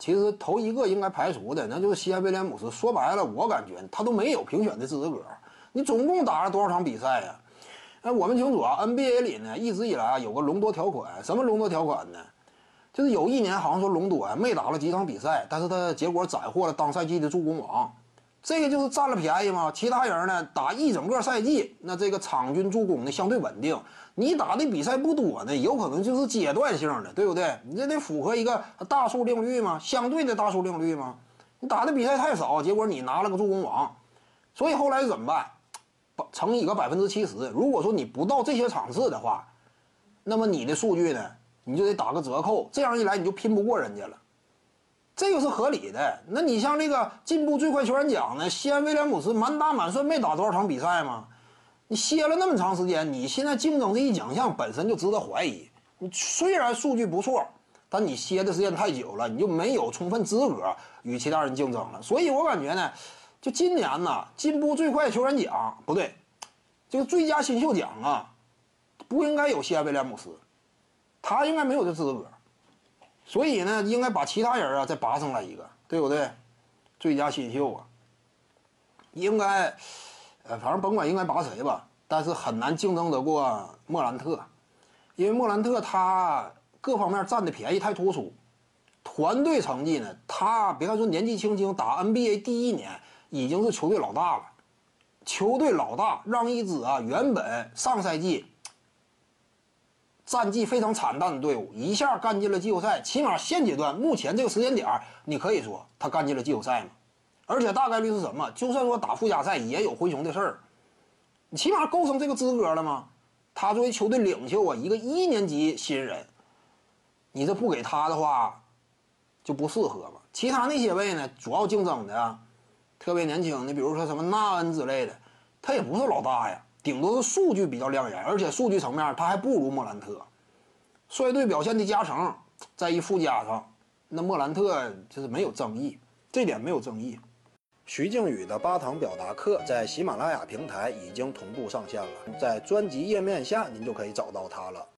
其实头一个应该排除的，那就是西安威廉姆斯。说白了，我感觉他都没有评选的资格。你总共打了多少场比赛呀？哎，我们清楚啊，NBA 里呢一直以来啊有个隆多条款。什么隆多条款呢？就是有一年好像说隆多啊没打了几场比赛，但是他结果斩获了当赛季的助攻王。这个就是占了便宜嘛？其他人呢打一整个赛季，那这个场均助攻呢相对稳定。你打的比赛不多呢，有可能就是阶段性的，对不对？你这得符合一个大数定律嘛，相对的大数定律嘛。你打的比赛太少，结果你拿了个助攻王，所以后来怎么办？乘以个百分之七十。如果说你不到这些场次的话，那么你的数据呢，你就得打个折扣。这样一来，你就拼不过人家了。这个是合理的。那你像这个进步最快球员奖呢？西安威廉姆斯满打满算没打多少场比赛吗？你歇了那么长时间，你现在竞争这一奖项本身就值得怀疑。你虽然数据不错，但你歇的时间太久了，你就没有充分资格与其他人竞争了。所以我感觉呢，就今年呢，进步最快球员奖不对，这个最佳新秀奖啊，不应该有西安威廉姆斯，他应该没有这资格。所以呢，应该把其他人啊再拔上来一个，对不对？最佳新秀啊，应该，呃，反正甭管应该拔谁吧，但是很难竞争得过莫兰特，因为莫兰特他各方面占的便宜太突出，团队成绩呢，他别看说年纪轻轻打 NBA 第一年已经是球队老大了，球队老大让一支啊原本上赛季。战绩非常惨淡的队伍一下干进了季后赛，起码现阶段目前这个时间点你可以说他干进了季后赛嘛？而且大概率是什么？就算说打附加赛也有灰熊的事儿，你起码构成这个资格了吗？他作为球队领袖啊，一个一年级新人，你这不给他的话就不适合嘛？其他那些位呢，主要竞争的啊，特别年轻，的比如说什么纳恩之类的，他也不是老大呀。顶多是数据比较亮眼，而且数据层面他还不如莫兰特。率队表现的加成，再一附加上，那莫兰特就是没有争议，这点没有争议。徐静宇的八堂表达课在喜马拉雅平台已经同步上线了，在专辑页面下您就可以找到它了。